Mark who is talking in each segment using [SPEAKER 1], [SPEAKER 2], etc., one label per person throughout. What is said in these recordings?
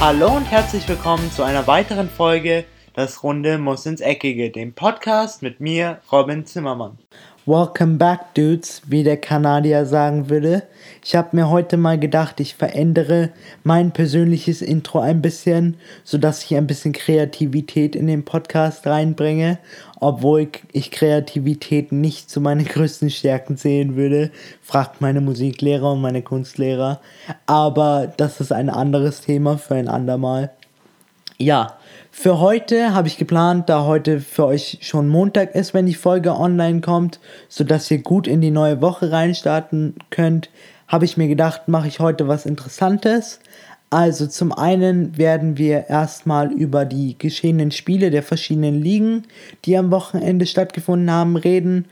[SPEAKER 1] Hallo und herzlich willkommen zu einer weiteren Folge Das Runde muss ins Eckige, dem Podcast mit mir, Robin Zimmermann.
[SPEAKER 2] Welcome back, Dudes, wie der Kanadier sagen würde. Ich habe mir heute mal gedacht, ich verändere mein persönliches Intro ein bisschen, sodass ich ein bisschen Kreativität in den Podcast reinbringe, obwohl ich Kreativität nicht zu meinen größten Stärken sehen würde, fragt meine Musiklehrer und meine Kunstlehrer. Aber das ist ein anderes Thema für ein andermal. Ja, für heute habe ich geplant, da heute für euch schon Montag ist, wenn die Folge online kommt, sodass ihr gut in die neue Woche reinstarten könnt, habe ich mir gedacht, mache ich heute was Interessantes. Also zum einen werden wir erstmal über die geschehenen Spiele der verschiedenen Ligen, die am Wochenende stattgefunden haben, reden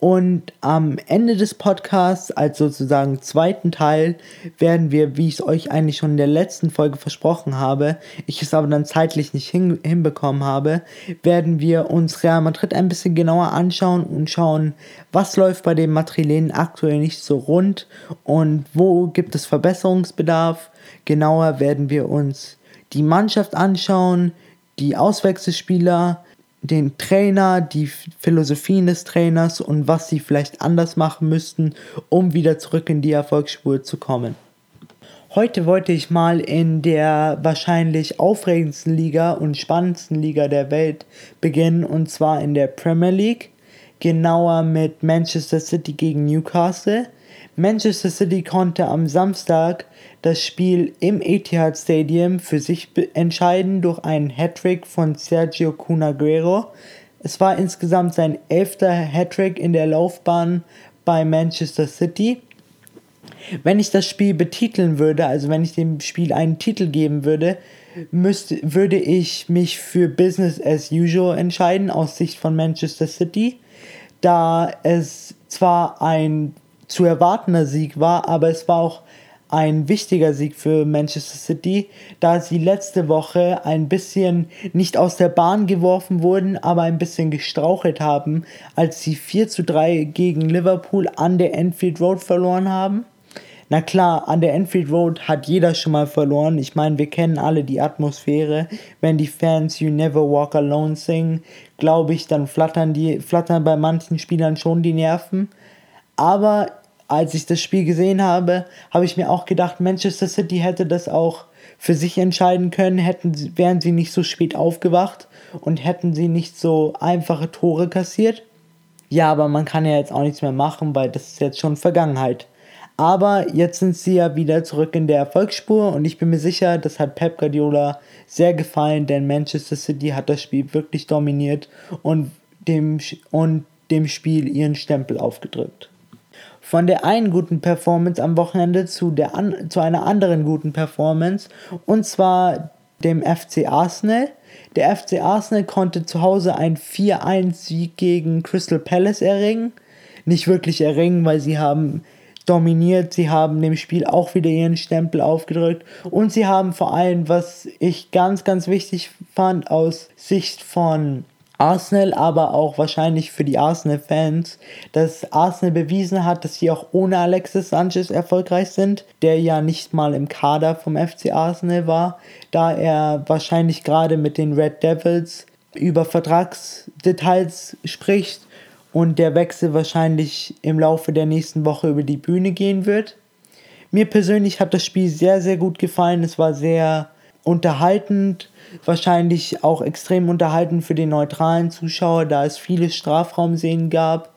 [SPEAKER 2] und am Ende des Podcasts, als sozusagen zweiten Teil, werden wir, wie ich es euch eigentlich schon in der letzten Folge versprochen habe, ich es aber dann zeitlich nicht hin, hinbekommen habe, werden wir uns Real Madrid ein bisschen genauer anschauen und schauen, was läuft bei den Madrilenen aktuell nicht so rund und wo gibt es Verbesserungsbedarf. Genauer werden wir uns die Mannschaft anschauen, die Auswechselspieler, den Trainer, die Philosophien des Trainers und was sie vielleicht anders machen müssten, um wieder zurück in die Erfolgsspur zu kommen. Heute wollte ich mal in der wahrscheinlich aufregendsten Liga und spannendsten Liga der Welt beginnen, und zwar in der Premier League, genauer mit Manchester City gegen Newcastle. Manchester City konnte am Samstag das Spiel im Etihad Stadium für sich entscheiden durch einen Hattrick von Sergio Cunaguero. Es war insgesamt sein elfter Hattrick in der Laufbahn bei Manchester City. Wenn ich das Spiel betiteln würde, also wenn ich dem Spiel einen Titel geben würde, müsste, würde ich mich für Business as usual entscheiden aus Sicht von Manchester City, da es zwar ein zu erwartender Sieg war, aber es war auch ein wichtiger Sieg für Manchester City, da sie letzte Woche ein bisschen nicht aus der Bahn geworfen wurden, aber ein bisschen gestrauchelt haben, als sie 4 zu 3 gegen Liverpool an der Enfield Road verloren haben. Na klar, an der Enfield Road hat jeder schon mal verloren. Ich meine, wir kennen alle die Atmosphäre. Wenn die Fans You Never Walk Alone singen, glaube ich, dann flattern die, flattern bei manchen Spielern schon die Nerven. Aber als ich das Spiel gesehen habe, habe ich mir auch gedacht, Manchester City hätte das auch für sich entscheiden können, hätten, wären sie nicht so spät aufgewacht und hätten sie nicht so einfache Tore kassiert. Ja, aber man kann ja jetzt auch nichts mehr machen, weil das ist jetzt schon Vergangenheit. Aber jetzt sind sie ja wieder zurück in der Erfolgsspur und ich bin mir sicher, das hat Pep Guardiola sehr gefallen, denn Manchester City hat das Spiel wirklich dominiert und dem, und dem Spiel ihren Stempel aufgedrückt von der einen guten Performance am Wochenende zu, der an, zu einer anderen guten Performance und zwar dem FC Arsenal. Der FC Arsenal konnte zu Hause einen 4-1-Sieg gegen Crystal Palace erringen. Nicht wirklich erringen, weil sie haben dominiert, sie haben dem Spiel auch wieder ihren Stempel aufgedrückt und sie haben vor allem, was ich ganz, ganz wichtig fand aus Sicht von Arsenal, aber auch wahrscheinlich für die Arsenal-Fans, dass Arsenal bewiesen hat, dass sie auch ohne Alexis Sanchez erfolgreich sind, der ja nicht mal im Kader vom FC Arsenal war, da er wahrscheinlich gerade mit den Red Devils über Vertragsdetails spricht und der Wechsel wahrscheinlich im Laufe der nächsten Woche über die Bühne gehen wird. Mir persönlich hat das Spiel sehr, sehr gut gefallen. Es war sehr unterhaltend wahrscheinlich auch extrem unterhalten für den neutralen Zuschauer, da es viele Strafraumszenen gab.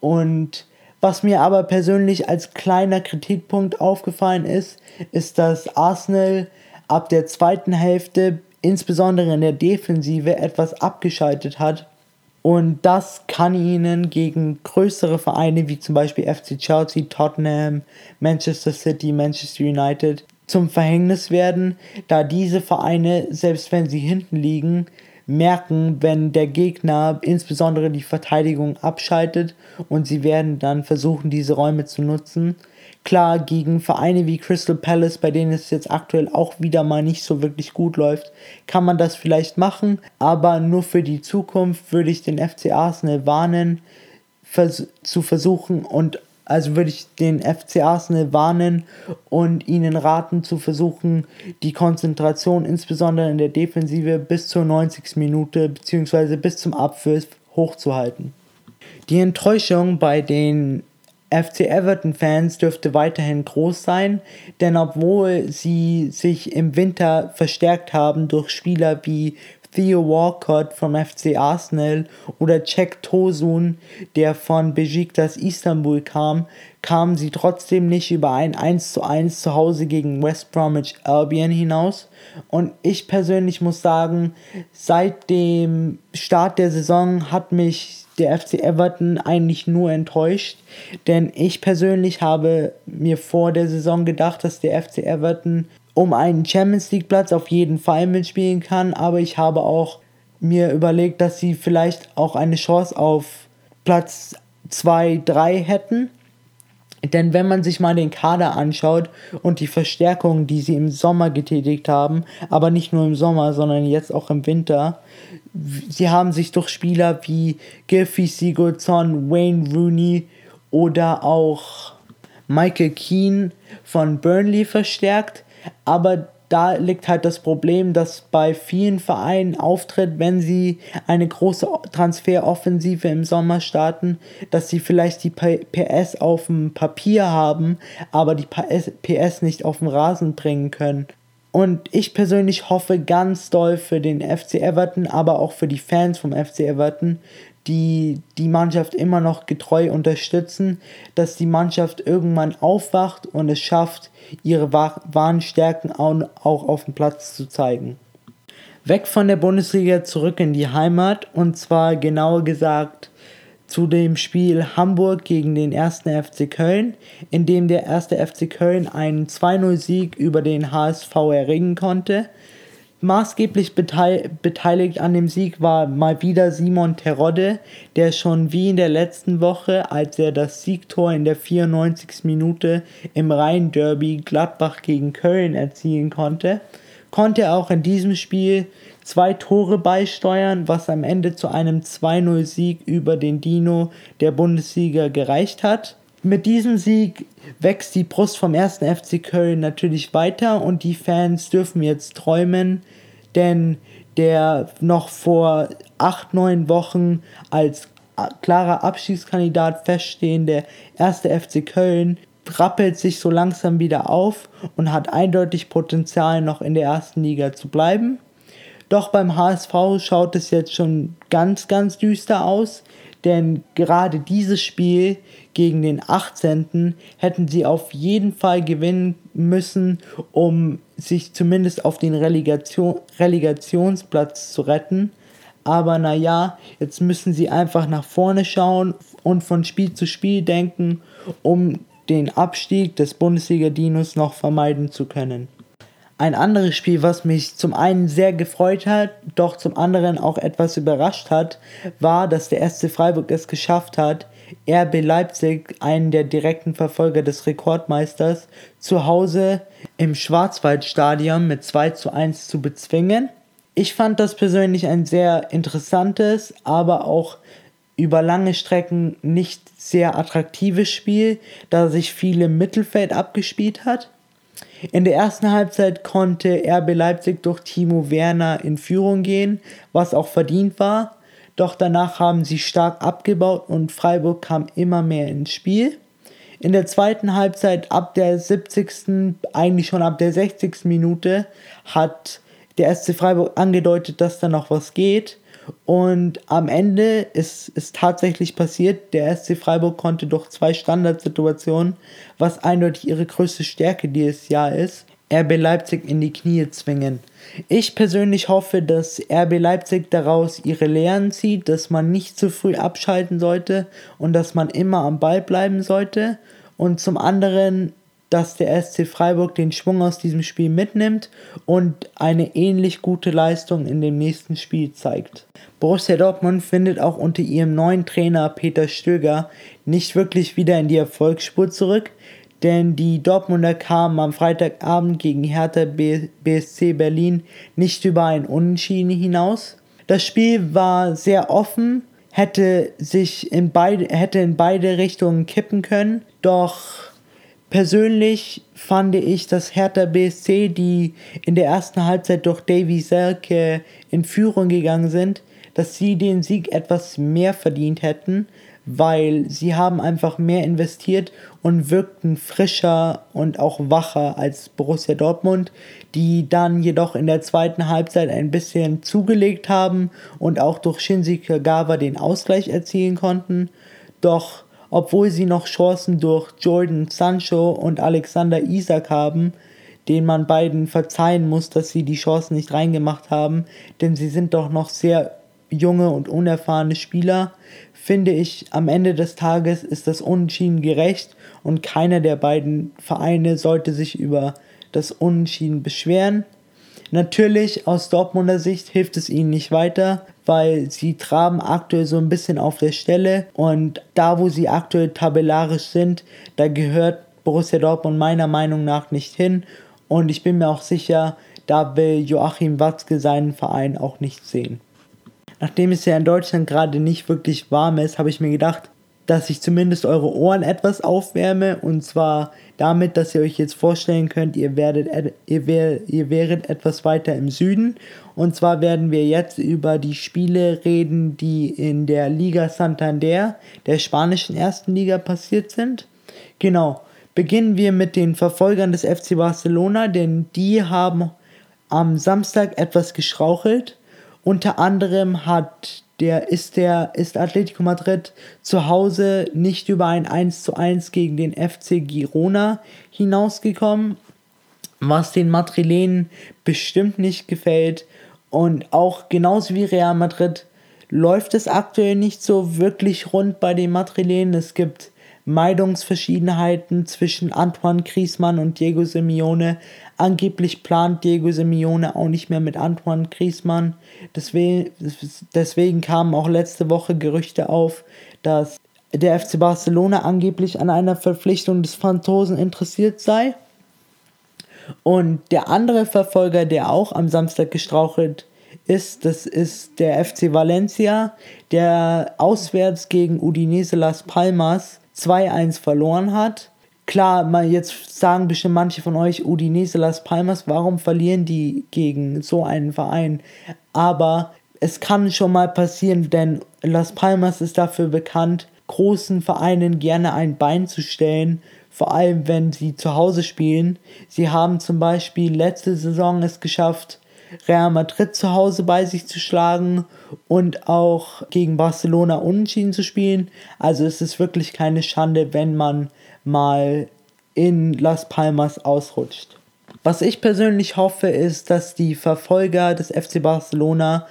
[SPEAKER 2] Und was mir aber persönlich als kleiner Kritikpunkt aufgefallen ist, ist, dass Arsenal ab der zweiten Hälfte, insbesondere in der Defensive, etwas abgeschaltet hat. Und das kann ihnen gegen größere Vereine wie zum Beispiel FC Chelsea, Tottenham, Manchester City, Manchester United zum Verhängnis werden, da diese Vereine, selbst wenn sie hinten liegen, merken, wenn der Gegner insbesondere die Verteidigung abschaltet und sie werden dann versuchen, diese Räume zu nutzen. Klar, gegen Vereine wie Crystal Palace, bei denen es jetzt aktuell auch wieder mal nicht so wirklich gut läuft, kann man das vielleicht machen, aber nur für die Zukunft würde ich den FC Arsenal warnen, vers zu versuchen und also würde ich den FC Arsenal warnen und ihnen raten zu versuchen, die Konzentration insbesondere in der Defensive bis zur 90. Minute bzw. bis zum Abpfiff hochzuhalten. Die Enttäuschung bei den FC Everton-Fans dürfte weiterhin groß sein, denn obwohl sie sich im Winter verstärkt haben durch Spieler wie Theo Walcott vom FC Arsenal oder Cech Tosun, der von Besiktas Istanbul kam, kamen sie trotzdem nicht über ein 1 zu 1 zu Hause gegen West Bromwich Albion hinaus. Und ich persönlich muss sagen, seit dem Start der Saison hat mich der FC Everton eigentlich nur enttäuscht, denn ich persönlich habe mir vor der Saison gedacht, dass der FC Everton um einen Champions League Platz auf jeden Fall mitspielen kann, aber ich habe auch mir überlegt, dass sie vielleicht auch eine Chance auf Platz 2, 3 hätten. Denn wenn man sich mal den Kader anschaut und die Verstärkungen, die sie im Sommer getätigt haben, aber nicht nur im Sommer, sondern jetzt auch im Winter, sie haben sich durch Spieler wie Gilfie Sigurdsson, Wayne Rooney oder auch Michael Keane von Burnley verstärkt. Aber da liegt halt das Problem, dass bei vielen Vereinen auftritt, wenn sie eine große Transferoffensive im Sommer starten, dass sie vielleicht die PS auf dem Papier haben, aber die PS nicht auf den Rasen bringen können. Und ich persönlich hoffe ganz doll für den FC Everton, aber auch für die Fans vom FC Everton, die die Mannschaft immer noch getreu unterstützen, dass die Mannschaft irgendwann aufwacht und es schafft, ihre wahren Stärken auch auf dem Platz zu zeigen. Weg von der Bundesliga zurück in die Heimat und zwar genauer gesagt zu dem Spiel Hamburg gegen den 1. FC Köln, in dem der 1. FC Köln einen 2-0-Sieg über den HSV erringen konnte. Maßgeblich beteiligt an dem Sieg war mal wieder Simon Terodde, der schon wie in der letzten Woche, als er das Siegtor in der 94. Minute im Rhein-Derby Gladbach gegen Köln erzielen konnte, konnte er auch in diesem Spiel zwei Tore beisteuern, was am Ende zu einem 2-0-Sieg über den Dino der Bundesliga gereicht hat. Mit diesem Sieg wächst die Brust vom 1. FC Köln natürlich weiter und die Fans dürfen jetzt träumen, denn der noch vor 8-9 Wochen als klarer Abstiegskandidat feststehende 1. FC Köln rappelt sich so langsam wieder auf und hat eindeutig Potenzial noch in der ersten Liga zu bleiben. Doch beim HSV schaut es jetzt schon ganz, ganz düster aus, denn gerade dieses Spiel gegen den 18. hätten sie auf jeden Fall gewinnen müssen, um sich zumindest auf den Relegation, Relegationsplatz zu retten. Aber naja, jetzt müssen sie einfach nach vorne schauen und von Spiel zu Spiel denken, um den Abstieg des Bundesliga-Dinos noch vermeiden zu können. Ein anderes Spiel, was mich zum einen sehr gefreut hat, doch zum anderen auch etwas überrascht hat, war, dass der SC Freiburg es geschafft hat, RB Leipzig, einen der direkten Verfolger des Rekordmeisters, zu Hause im Schwarzwaldstadion mit 2 zu 1 zu bezwingen. Ich fand das persönlich ein sehr interessantes, aber auch über lange Strecken nicht sehr attraktives Spiel, da sich viel im Mittelfeld abgespielt hat. In der ersten Halbzeit konnte RB Leipzig durch Timo Werner in Führung gehen, was auch verdient war. Doch danach haben sie stark abgebaut und Freiburg kam immer mehr ins Spiel. In der zweiten Halbzeit ab der 70. eigentlich schon ab der 60. Minute hat der SC Freiburg angedeutet, dass da noch was geht. Und am Ende ist es tatsächlich passiert, der SC Freiburg konnte durch zwei Standardsituationen, was eindeutig ihre größte Stärke dieses Jahr ist, RB Leipzig in die Knie zwingen. Ich persönlich hoffe, dass RB Leipzig daraus ihre Lehren zieht, dass man nicht zu früh abschalten sollte und dass man immer am Ball bleiben sollte. Und zum anderen dass der SC Freiburg den Schwung aus diesem Spiel mitnimmt und eine ähnlich gute Leistung in dem nächsten Spiel zeigt. Borussia Dortmund findet auch unter ihrem neuen Trainer Peter Stöger nicht wirklich wieder in die Erfolgsspur zurück, denn die Dortmunder kamen am Freitagabend gegen Hertha BSC Berlin nicht über ein Unentschieden hinaus. Das Spiel war sehr offen, hätte sich in beide, hätte in beide Richtungen kippen können. Doch persönlich fand ich, dass Hertha BSC, die in der ersten Halbzeit durch Davy Selke in Führung gegangen sind, dass sie den Sieg etwas mehr verdient hätten, weil sie haben einfach mehr investiert und wirkten frischer und auch wacher als Borussia Dortmund, die dann jedoch in der zweiten Halbzeit ein bisschen zugelegt haben und auch durch Shinji Kagawa den Ausgleich erzielen konnten. Doch obwohl sie noch Chancen durch Jordan Sancho und Alexander Isak haben, den man beiden verzeihen muss, dass sie die Chancen nicht reingemacht haben, denn sie sind doch noch sehr junge und unerfahrene Spieler, finde ich, am Ende des Tages ist das Unentschieden gerecht und keiner der beiden Vereine sollte sich über das Unentschieden beschweren. Natürlich aus Dortmunder Sicht hilft es ihnen nicht weiter, weil sie traben aktuell so ein bisschen auf der Stelle. Und da wo sie aktuell tabellarisch sind, da gehört Borussia Dortmund meiner Meinung nach nicht hin. Und ich bin mir auch sicher, da will Joachim Watzke seinen Verein auch nicht sehen. Nachdem es ja in Deutschland gerade nicht wirklich warm ist, habe ich mir gedacht, dass ich zumindest eure Ohren etwas aufwärme und zwar damit, dass ihr euch jetzt vorstellen könnt, ihr werdet ihr, wär, ihr wäret etwas weiter im Süden und zwar werden wir jetzt über die Spiele reden, die in der Liga Santander, der spanischen ersten Liga passiert sind. Genau. Beginnen wir mit den Verfolgern des FC Barcelona, denn die haben am Samstag etwas geschrauchelt unter anderem hat der ist der ist Atletico Madrid zu Hause nicht über ein 1 zu 1 gegen den FC Girona hinausgekommen, was den Madrilenen bestimmt nicht gefällt. Und auch genauso wie Real Madrid läuft es aktuell nicht so wirklich rund bei den Madrilenen. Es gibt Meinungsverschiedenheiten zwischen Antoine Griezmann und Diego Simeone. Angeblich plant Diego Simeone auch nicht mehr mit Antoine Griezmann. Deswegen, deswegen kamen auch letzte Woche Gerüchte auf, dass der FC Barcelona angeblich an einer Verpflichtung des Franzosen interessiert sei. Und der andere Verfolger, der auch am Samstag gestrauchelt ist, das ist der FC Valencia, der auswärts gegen Udinese Las Palmas 2-1 verloren hat. Klar, mal jetzt sagen bestimmt manche von euch, Udinese Las Palmas, warum verlieren die gegen so einen Verein? Aber es kann schon mal passieren, denn Las Palmas ist dafür bekannt, großen Vereinen gerne ein Bein zu stellen, vor allem wenn sie zu Hause spielen. Sie haben zum Beispiel letzte Saison es geschafft, Real Madrid zu Hause bei sich zu schlagen und auch gegen Barcelona unentschieden zu spielen. Also es ist wirklich keine Schande, wenn man mal in Las Palmas ausrutscht. Was ich persönlich hoffe, ist, dass die Verfolger des FC Barcelona,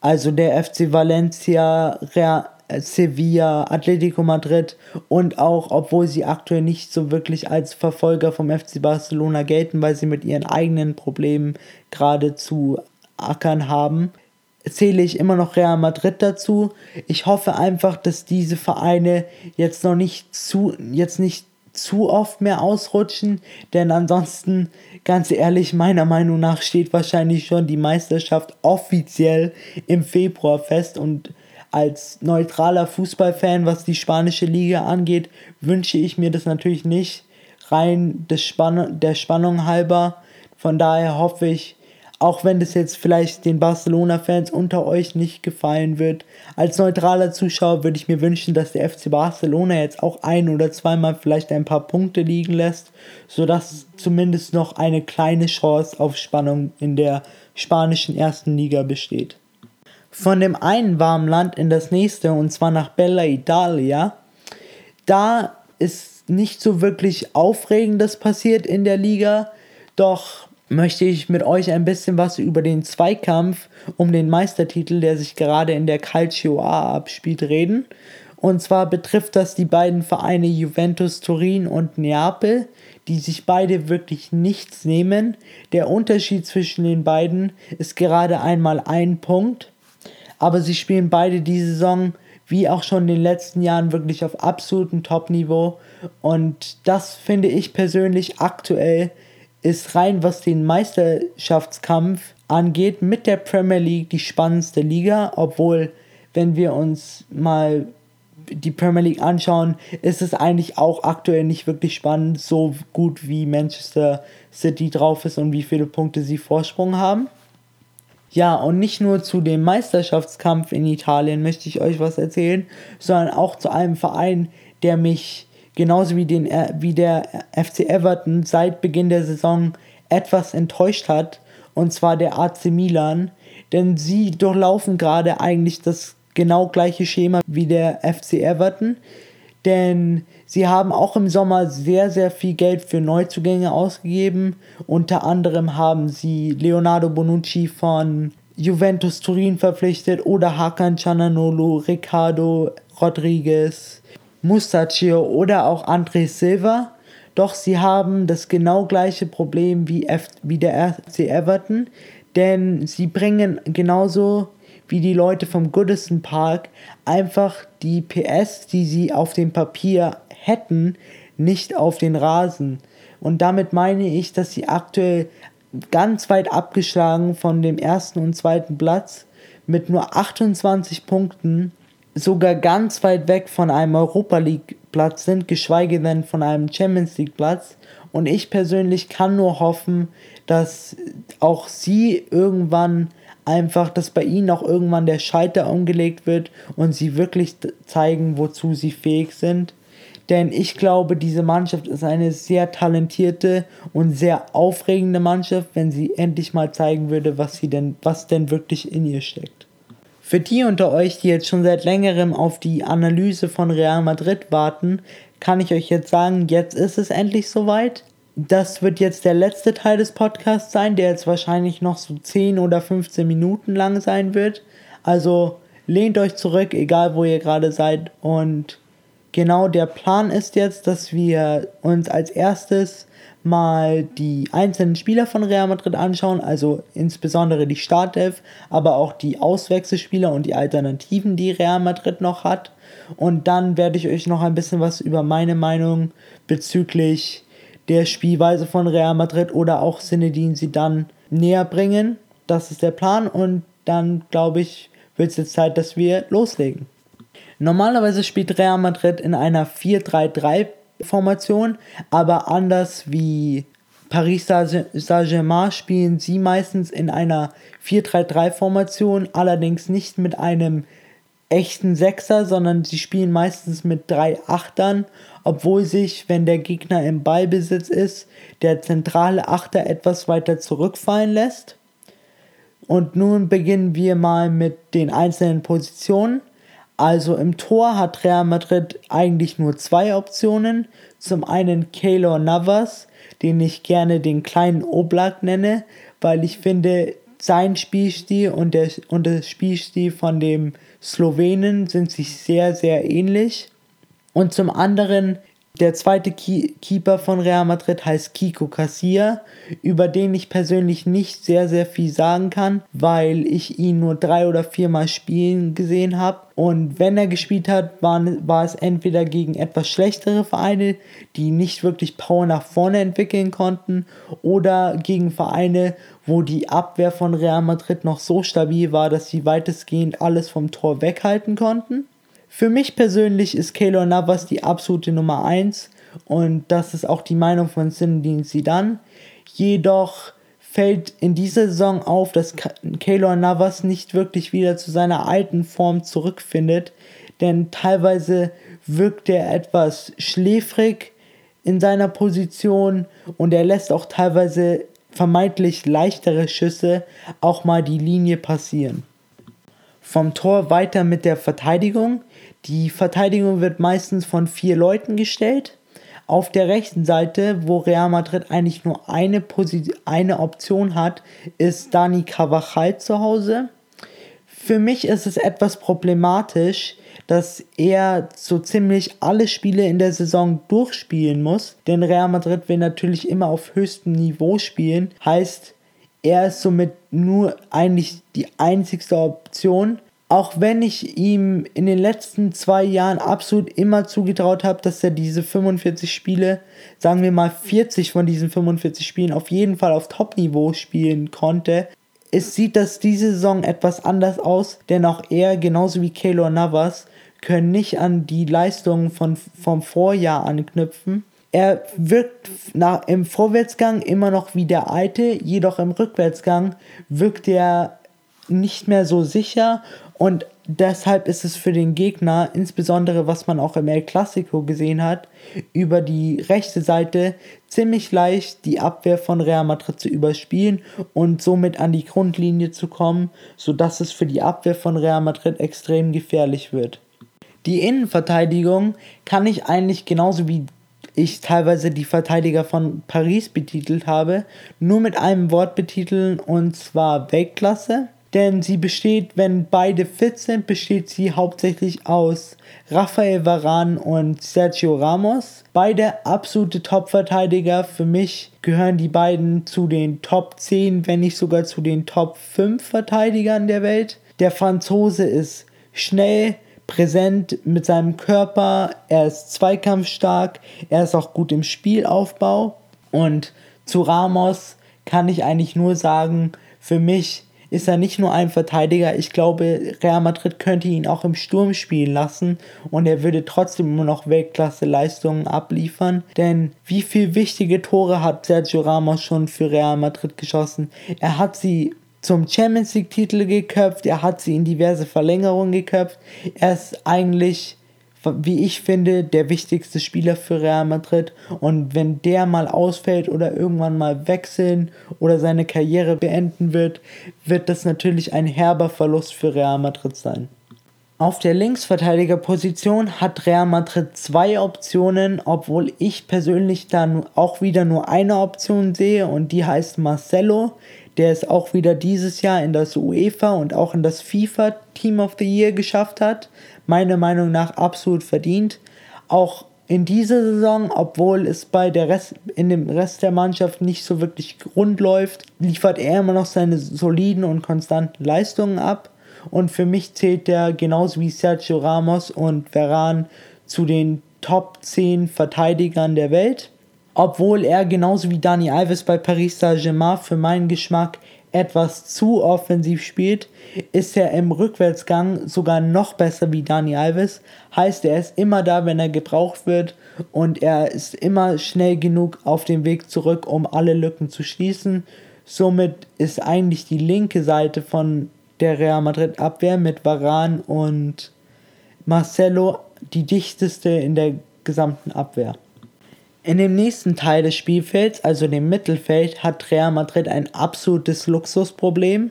[SPEAKER 2] also der FC Valencia, Real, Sevilla, Atletico Madrid und auch, obwohl sie aktuell nicht so wirklich als Verfolger vom FC Barcelona gelten, weil sie mit ihren eigenen Problemen gerade zu ackern haben, zähle ich immer noch Real Madrid dazu. Ich hoffe einfach, dass diese Vereine jetzt noch nicht zu, jetzt nicht zu oft mehr ausrutschen, denn ansonsten, ganz ehrlich, meiner Meinung nach steht wahrscheinlich schon die Meisterschaft offiziell im Februar fest und als neutraler Fußballfan, was die spanische Liga angeht, wünsche ich mir das natürlich nicht, rein des Spann der Spannung halber. Von daher hoffe ich, auch wenn das jetzt vielleicht den Barcelona-Fans unter euch nicht gefallen wird, als neutraler Zuschauer würde ich mir wünschen, dass der FC Barcelona jetzt auch ein oder zweimal vielleicht ein paar Punkte liegen lässt, sodass zumindest noch eine kleine Chance auf Spannung in der spanischen ersten Liga besteht von dem einen warmen Land in das nächste, und zwar nach Bella Italia. Da ist nicht so wirklich Aufregendes passiert in der Liga, doch möchte ich mit euch ein bisschen was über den Zweikampf um den Meistertitel, der sich gerade in der Calcio A abspielt, reden. Und zwar betrifft das die beiden Vereine Juventus Turin und Neapel, die sich beide wirklich nichts nehmen. Der Unterschied zwischen den beiden ist gerade einmal ein Punkt aber sie spielen beide diese Saison wie auch schon in den letzten Jahren wirklich auf absolutem Top-Niveau. Und das finde ich persönlich aktuell ist rein, was den Meisterschaftskampf angeht, mit der Premier League die spannendste Liga, obwohl wenn wir uns mal die Premier League anschauen, ist es eigentlich auch aktuell nicht wirklich spannend, so gut wie Manchester City drauf ist und wie viele Punkte sie Vorsprung haben. Ja, und nicht nur zu dem Meisterschaftskampf in Italien möchte ich euch was erzählen, sondern auch zu einem Verein, der mich genauso wie, den, wie der FC Everton seit Beginn der Saison etwas enttäuscht hat, und zwar der AC Milan, denn sie durchlaufen gerade eigentlich das genau gleiche Schema wie der FC Everton, denn sie haben auch im Sommer sehr, sehr viel Geld für Neuzugänge ausgegeben. Unter anderem haben sie Leonardo Bonucci von Juventus Turin verpflichtet oder Hakan Cananolo, Ricardo Rodriguez, Mustachio oder auch André Silva. Doch sie haben das genau gleiche Problem wie, F wie der FC Everton, denn sie bringen genauso wie die Leute vom Goodison Park einfach die PS, die sie auf dem Papier hätten, nicht auf den Rasen. Und damit meine ich, dass sie aktuell ganz weit abgeschlagen von dem ersten und zweiten Platz mit nur 28 Punkten sogar ganz weit weg von einem Europa League Platz sind, geschweige denn von einem Champions League Platz. Und ich persönlich kann nur hoffen, dass auch sie irgendwann einfach, dass bei ihnen auch irgendwann der Schalter umgelegt wird und sie wirklich zeigen, wozu sie fähig sind. Denn ich glaube, diese Mannschaft ist eine sehr talentierte und sehr aufregende Mannschaft, wenn sie endlich mal zeigen würde, was sie denn, was denn wirklich in ihr steckt. Für die unter euch, die jetzt schon seit längerem auf die Analyse von Real Madrid warten, kann ich euch jetzt sagen, jetzt ist es endlich soweit das wird jetzt der letzte Teil des Podcasts sein, der jetzt wahrscheinlich noch so 10 oder 15 Minuten lang sein wird. Also lehnt euch zurück, egal wo ihr gerade seid. Und genau der Plan ist jetzt, dass wir uns als erstes mal die einzelnen Spieler von Real Madrid anschauen, also insbesondere die Startelf, aber auch die Auswechselspieler und die Alternativen, die Real Madrid noch hat. Und dann werde ich euch noch ein bisschen was über meine Meinung bezüglich der Spielweise von Real Madrid oder auch Sinedin sie dann näher bringen. Das ist der Plan und dann glaube ich, wird es jetzt Zeit, dass wir loslegen. Normalerweise spielt Real Madrid in einer 4-3-3 Formation, aber anders wie Paris Saint-Germain spielen sie meistens in einer 4-3-3 Formation, allerdings nicht mit einem echten Sechser, sondern sie spielen meistens mit drei Achtern obwohl sich, wenn der Gegner im Ballbesitz ist, der zentrale Achter etwas weiter zurückfallen lässt. Und nun beginnen wir mal mit den einzelnen Positionen. Also im Tor hat Real Madrid eigentlich nur zwei Optionen. Zum einen Keylor Navas, den ich gerne den kleinen Oblak nenne, weil ich finde, sein Spielstil und der, und der Spielstil von dem Slowenen sind sich sehr, sehr ähnlich. Und zum anderen, der zweite Keeper von Real Madrid heißt Kiko Casilla, über den ich persönlich nicht sehr, sehr viel sagen kann, weil ich ihn nur drei oder viermal spielen gesehen habe. Und wenn er gespielt hat, waren, war es entweder gegen etwas schlechtere Vereine, die nicht wirklich Power nach vorne entwickeln konnten, oder gegen Vereine, wo die Abwehr von Real Madrid noch so stabil war, dass sie weitestgehend alles vom Tor weghalten konnten. Für mich persönlich ist Keylor Navas die absolute Nummer 1 und das ist auch die Meinung von Zinedine Zidane. Jedoch fällt in dieser Saison auf, dass Keylor Navas nicht wirklich wieder zu seiner alten Form zurückfindet, denn teilweise wirkt er etwas schläfrig in seiner Position und er lässt auch teilweise vermeintlich leichtere Schüsse auch mal die Linie passieren. Vom Tor weiter mit der Verteidigung. Die Verteidigung wird meistens von vier Leuten gestellt. Auf der rechten Seite, wo Real Madrid eigentlich nur eine, Posi eine Option hat, ist Dani Carvajal zu Hause. Für mich ist es etwas problematisch, dass er so ziemlich alle Spiele in der Saison durchspielen muss, denn Real Madrid will natürlich immer auf höchstem Niveau spielen. Heißt, er ist somit nur eigentlich die einzigste Option auch wenn ich ihm in den letzten zwei Jahren absolut immer zugetraut habe, dass er diese 45 Spiele, sagen wir mal 40 von diesen 45 Spielen auf jeden Fall auf Top-Niveau spielen konnte, es sieht das diese Saison etwas anders aus, denn auch er, genauso wie Keylor Navas, können nicht an die Leistungen von, vom Vorjahr anknüpfen. Er wirkt nach, im Vorwärtsgang immer noch wie der alte, jedoch im Rückwärtsgang wirkt er nicht mehr so sicher und deshalb ist es für den Gegner, insbesondere was man auch im El Clasico gesehen hat, über die rechte Seite ziemlich leicht die Abwehr von Real Madrid zu überspielen und somit an die Grundlinie zu kommen, sodass es für die Abwehr von Real Madrid extrem gefährlich wird. Die Innenverteidigung kann ich eigentlich genauso wie ich teilweise die Verteidiger von Paris betitelt habe, nur mit einem Wort betiteln und zwar Weltklasse. Denn sie besteht, wenn beide fit sind, besteht sie hauptsächlich aus Rafael Varane und Sergio Ramos. Beide absolute Top-Verteidiger. Für mich gehören die beiden zu den Top 10, wenn nicht sogar zu den Top 5 Verteidigern der Welt. Der Franzose ist schnell, präsent mit seinem Körper, er ist zweikampfstark, er ist auch gut im Spielaufbau und zu Ramos kann ich eigentlich nur sagen, für mich ist er nicht nur ein Verteidiger, ich glaube, Real Madrid könnte ihn auch im Sturm spielen lassen und er würde trotzdem immer noch Weltklasse-Leistungen abliefern. Denn wie viele wichtige Tore hat Sergio Ramos schon für Real Madrid geschossen? Er hat sie zum Champions League Titel geköpft, er hat sie in diverse Verlängerungen geköpft. Er ist eigentlich, wie ich finde, der wichtigste Spieler für Real Madrid. Und wenn der mal ausfällt oder irgendwann mal wechseln oder seine Karriere beenden wird, wird das natürlich ein herber Verlust für Real Madrid sein. Auf der Linksverteidigerposition hat Real Madrid zwei Optionen, obwohl ich persönlich dann auch wieder nur eine Option sehe und die heißt Marcelo der es auch wieder dieses Jahr in das UEFA und auch in das FIFA Team of the Year geschafft hat. Meiner Meinung nach absolut verdient. Auch in dieser Saison, obwohl es bei der Rest, in dem Rest der Mannschaft nicht so wirklich rund läuft, liefert er immer noch seine soliden und konstanten Leistungen ab. Und für mich zählt er genauso wie Sergio Ramos und Veran zu den Top 10 Verteidigern der Welt obwohl er genauso wie Dani Alves bei Paris Saint-Germain für meinen Geschmack etwas zu offensiv spielt, ist er im Rückwärtsgang sogar noch besser wie Dani Alves. Heißt, er ist immer da, wenn er gebraucht wird und er ist immer schnell genug auf dem Weg zurück, um alle Lücken zu schließen. Somit ist eigentlich die linke Seite von der Real Madrid Abwehr mit Varan und Marcelo die dichteste in der gesamten Abwehr. In dem nächsten Teil des Spielfelds, also dem Mittelfeld, hat Real Madrid ein absolutes Luxusproblem.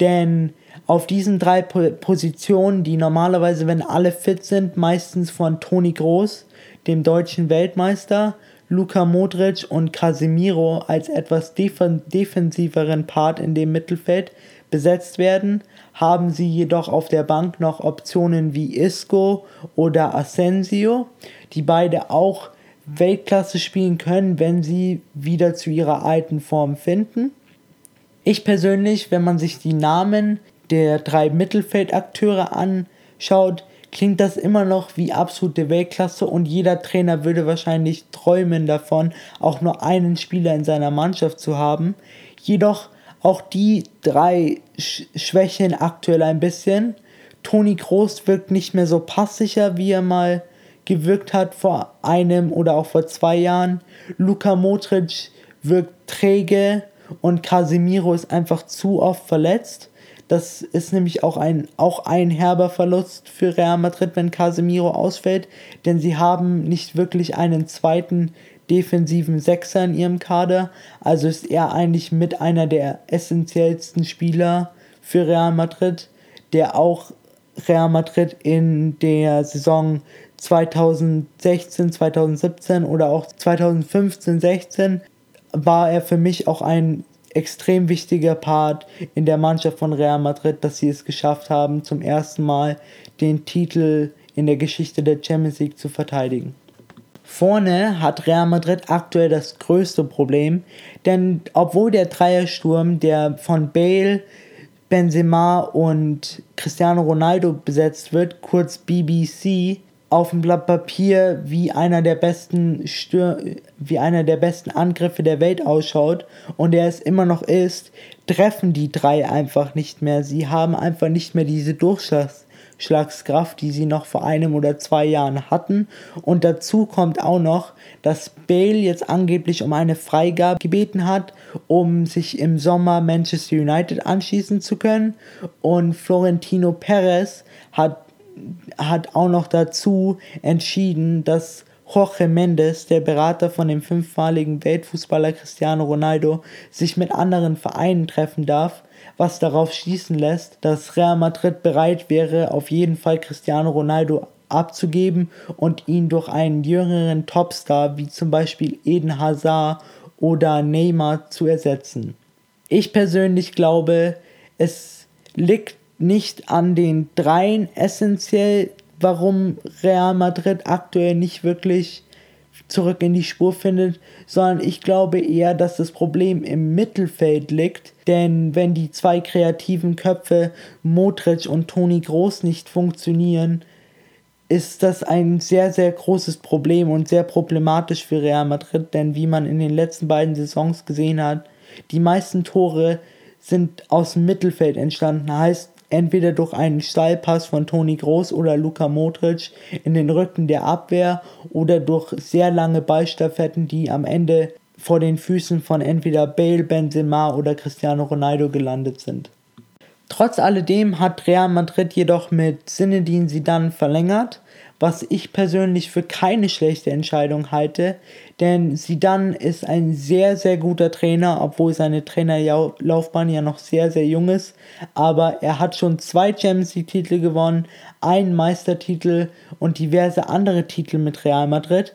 [SPEAKER 2] Denn auf diesen drei Positionen, die normalerweise, wenn alle fit sind, meistens von Toni Groß, dem deutschen Weltmeister, Luka Modric und Casemiro als etwas defensiveren Part in dem Mittelfeld besetzt werden, haben sie jedoch auf der Bank noch Optionen wie Isco oder Asensio, die beide auch Weltklasse spielen können, wenn sie wieder zu ihrer alten Form finden. Ich persönlich, wenn man sich die Namen der drei Mittelfeldakteure anschaut, klingt das immer noch wie absolute Weltklasse und jeder Trainer würde wahrscheinlich träumen davon, auch nur einen Spieler in seiner Mannschaft zu haben. Jedoch auch die drei schwächeln aktuell ein bisschen. Toni Groß wirkt nicht mehr so passsicher, wie er mal gewirkt hat vor einem oder auch vor zwei Jahren. Luka Modric wirkt träge und Casemiro ist einfach zu oft verletzt. Das ist nämlich auch ein, auch ein herber Verlust für Real Madrid, wenn Casemiro ausfällt, denn sie haben nicht wirklich einen zweiten defensiven Sechser in ihrem Kader. Also ist er eigentlich mit einer der essentiellsten Spieler für Real Madrid, der auch Real Madrid in der Saison 2016, 2017 oder auch 2015, 16 war er für mich auch ein extrem wichtiger Part in der Mannschaft von Real Madrid, dass sie es geschafft haben, zum ersten Mal den Titel in der Geschichte der Champions League zu verteidigen. Vorne hat Real Madrid aktuell das größte Problem, denn obwohl der Dreiersturm, der von Bale, Benzema und Cristiano Ronaldo besetzt wird, kurz BBC, auf dem Blatt Papier wie einer der besten Stür wie einer der besten Angriffe der Welt ausschaut und er es immer noch ist, treffen die drei einfach nicht mehr. Sie haben einfach nicht mehr diese Durchschlagskraft, die sie noch vor einem oder zwei Jahren hatten. Und dazu kommt auch noch, dass Bale jetzt angeblich um eine Freigabe gebeten hat, um sich im Sommer Manchester United anschließen zu können. Und Florentino Perez hat hat auch noch dazu entschieden, dass Jorge Mendes, der Berater von dem fünfmaligen Weltfußballer Cristiano Ronaldo, sich mit anderen Vereinen treffen darf, was darauf schließen lässt, dass Real Madrid bereit wäre, auf jeden Fall Cristiano Ronaldo abzugeben und ihn durch einen jüngeren Topstar wie zum Beispiel Eden Hazard oder Neymar zu ersetzen. Ich persönlich glaube, es liegt nicht an den dreien essentiell, warum Real Madrid aktuell nicht wirklich zurück in die Spur findet, sondern ich glaube eher, dass das Problem im Mittelfeld liegt, denn wenn die zwei kreativen Köpfe Modric und Toni Groß nicht funktionieren, ist das ein sehr, sehr großes Problem und sehr problematisch für Real Madrid, denn wie man in den letzten beiden Saisons gesehen hat, die meisten Tore sind aus dem Mittelfeld entstanden, heißt entweder durch einen Steilpass von Toni Groß oder Luka Modric in den Rücken der Abwehr oder durch sehr lange Ballstaffetten, die am Ende vor den Füßen von entweder Bale, Benzema oder Cristiano Ronaldo gelandet sind. Trotz alledem hat Real Madrid jedoch mit Zinedine Zidane verlängert was ich persönlich für keine schlechte Entscheidung halte, denn Zidane ist ein sehr, sehr guter Trainer, obwohl seine Trainerlaufbahn ja noch sehr, sehr jung ist, aber er hat schon zwei Champions League Titel gewonnen, einen Meistertitel und diverse andere Titel mit Real Madrid,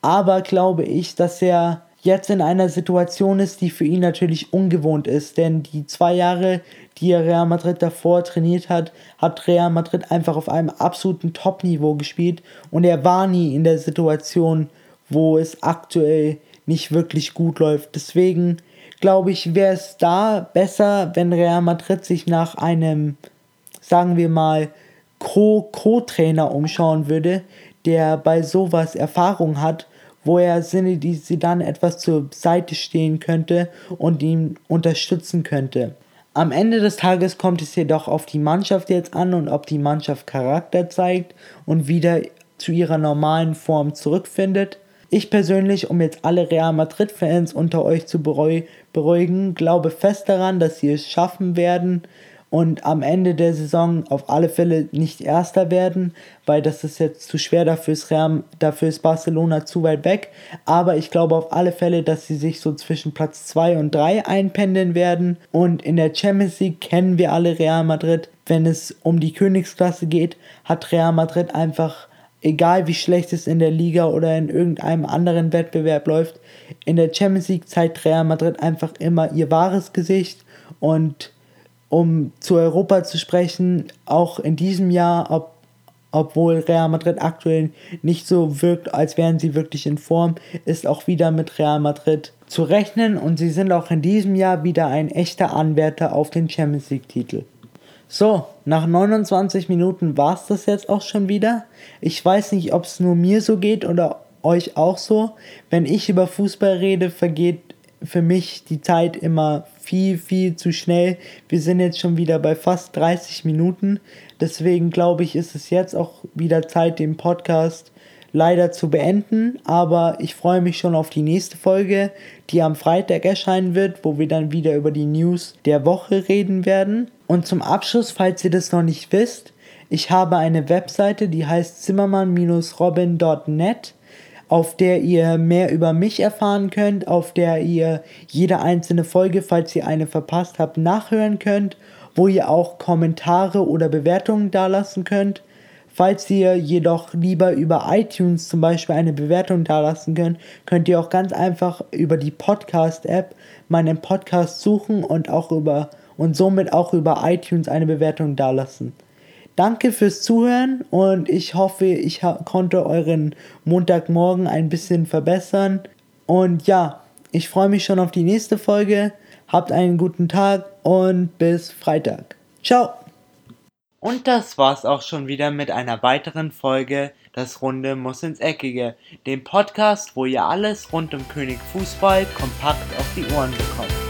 [SPEAKER 2] aber glaube ich, dass er jetzt in einer Situation ist, die für ihn natürlich ungewohnt ist, denn die zwei Jahre, die er Real Madrid davor trainiert hat, hat Real Madrid einfach auf einem absoluten Top-Niveau gespielt und er war nie in der Situation, wo es aktuell nicht wirklich gut läuft. Deswegen glaube ich, wäre es da besser, wenn Real Madrid sich nach einem, sagen wir mal, Co-Trainer umschauen würde, der bei sowas Erfahrung hat wo er Sinne, die sie dann etwas zur Seite stehen könnte und ihn unterstützen könnte. Am Ende des Tages kommt es jedoch auf die Mannschaft jetzt an und ob die Mannschaft Charakter zeigt und wieder zu ihrer normalen Form zurückfindet. Ich persönlich, um jetzt alle Real Madrid-Fans unter euch zu beruhigen, glaube fest daran, dass sie es schaffen werden, und am Ende der Saison auf alle Fälle nicht Erster werden, weil das ist jetzt zu schwer, dafür ist, Real, dafür ist Barcelona zu weit weg. Aber ich glaube auf alle Fälle, dass sie sich so zwischen Platz 2 und 3 einpendeln werden. Und in der Champions League kennen wir alle Real Madrid. Wenn es um die Königsklasse geht, hat Real Madrid einfach egal wie schlecht es in der Liga oder in irgendeinem anderen Wettbewerb läuft, in der Champions League zeigt Real Madrid einfach immer ihr wahres Gesicht und um zu Europa zu sprechen, auch in diesem Jahr, ob, obwohl Real Madrid aktuell nicht so wirkt, als wären sie wirklich in Form, ist auch wieder mit Real Madrid zu rechnen und sie sind auch in diesem Jahr wieder ein echter Anwärter auf den Champions League-Titel. So, nach 29 Minuten war es das jetzt auch schon wieder. Ich weiß nicht, ob es nur mir so geht oder euch auch so. Wenn ich über Fußball rede, vergeht für mich die Zeit immer viel, viel zu schnell. Wir sind jetzt schon wieder bei fast 30 Minuten. Deswegen glaube ich, ist es jetzt auch wieder Zeit, den Podcast leider zu beenden. Aber ich freue mich schon auf die nächste Folge, die am Freitag erscheinen wird, wo wir dann wieder über die News der Woche reden werden. Und zum Abschluss, falls ihr das noch nicht wisst, ich habe eine Webseite, die heißt zimmermann-robin.net auf der ihr mehr über mich erfahren könnt, auf der ihr jede einzelne Folge, falls ihr eine verpasst habt, nachhören könnt, wo ihr auch Kommentare oder Bewertungen dalassen könnt. Falls ihr jedoch lieber über iTunes zum Beispiel eine Bewertung dalassen könnt, könnt ihr auch ganz einfach über die Podcast-App meinen Podcast suchen und auch über und somit auch über iTunes eine Bewertung dalassen. Danke fürs Zuhören und ich hoffe, ich konnte euren Montagmorgen ein bisschen verbessern. Und ja, ich freue mich schon auf die nächste Folge. Habt einen guten Tag und bis Freitag. Ciao!
[SPEAKER 1] Und das war's auch schon wieder mit einer weiteren Folge Das Runde muss ins Eckige, dem Podcast, wo ihr alles rund um König Fußball kompakt auf die Ohren bekommt.